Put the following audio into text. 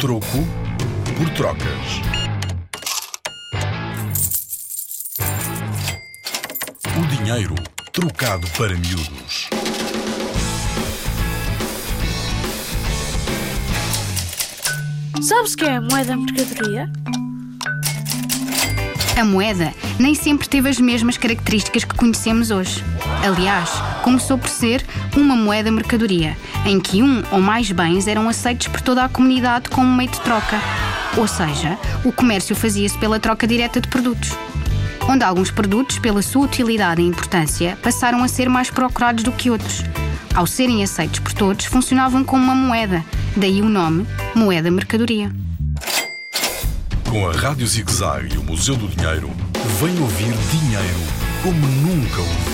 Troco por trocas. O dinheiro trocado para miúdos. Sabes que é a moeda mercadoria? A moeda nem sempre teve as mesmas características que conhecemos hoje. Aliás, começou por ser uma moeda mercadoria, em que um ou mais bens eram aceitos por toda a comunidade como meio de troca. Ou seja, o comércio fazia-se pela troca direta de produtos. Onde alguns produtos, pela sua utilidade e importância, passaram a ser mais procurados do que outros. Ao serem aceitos por todos, funcionavam como uma moeda, daí o nome moeda mercadoria. Com a Rádio Zig Zag e o Museu do Dinheiro, vem ouvir dinheiro como nunca ouviu.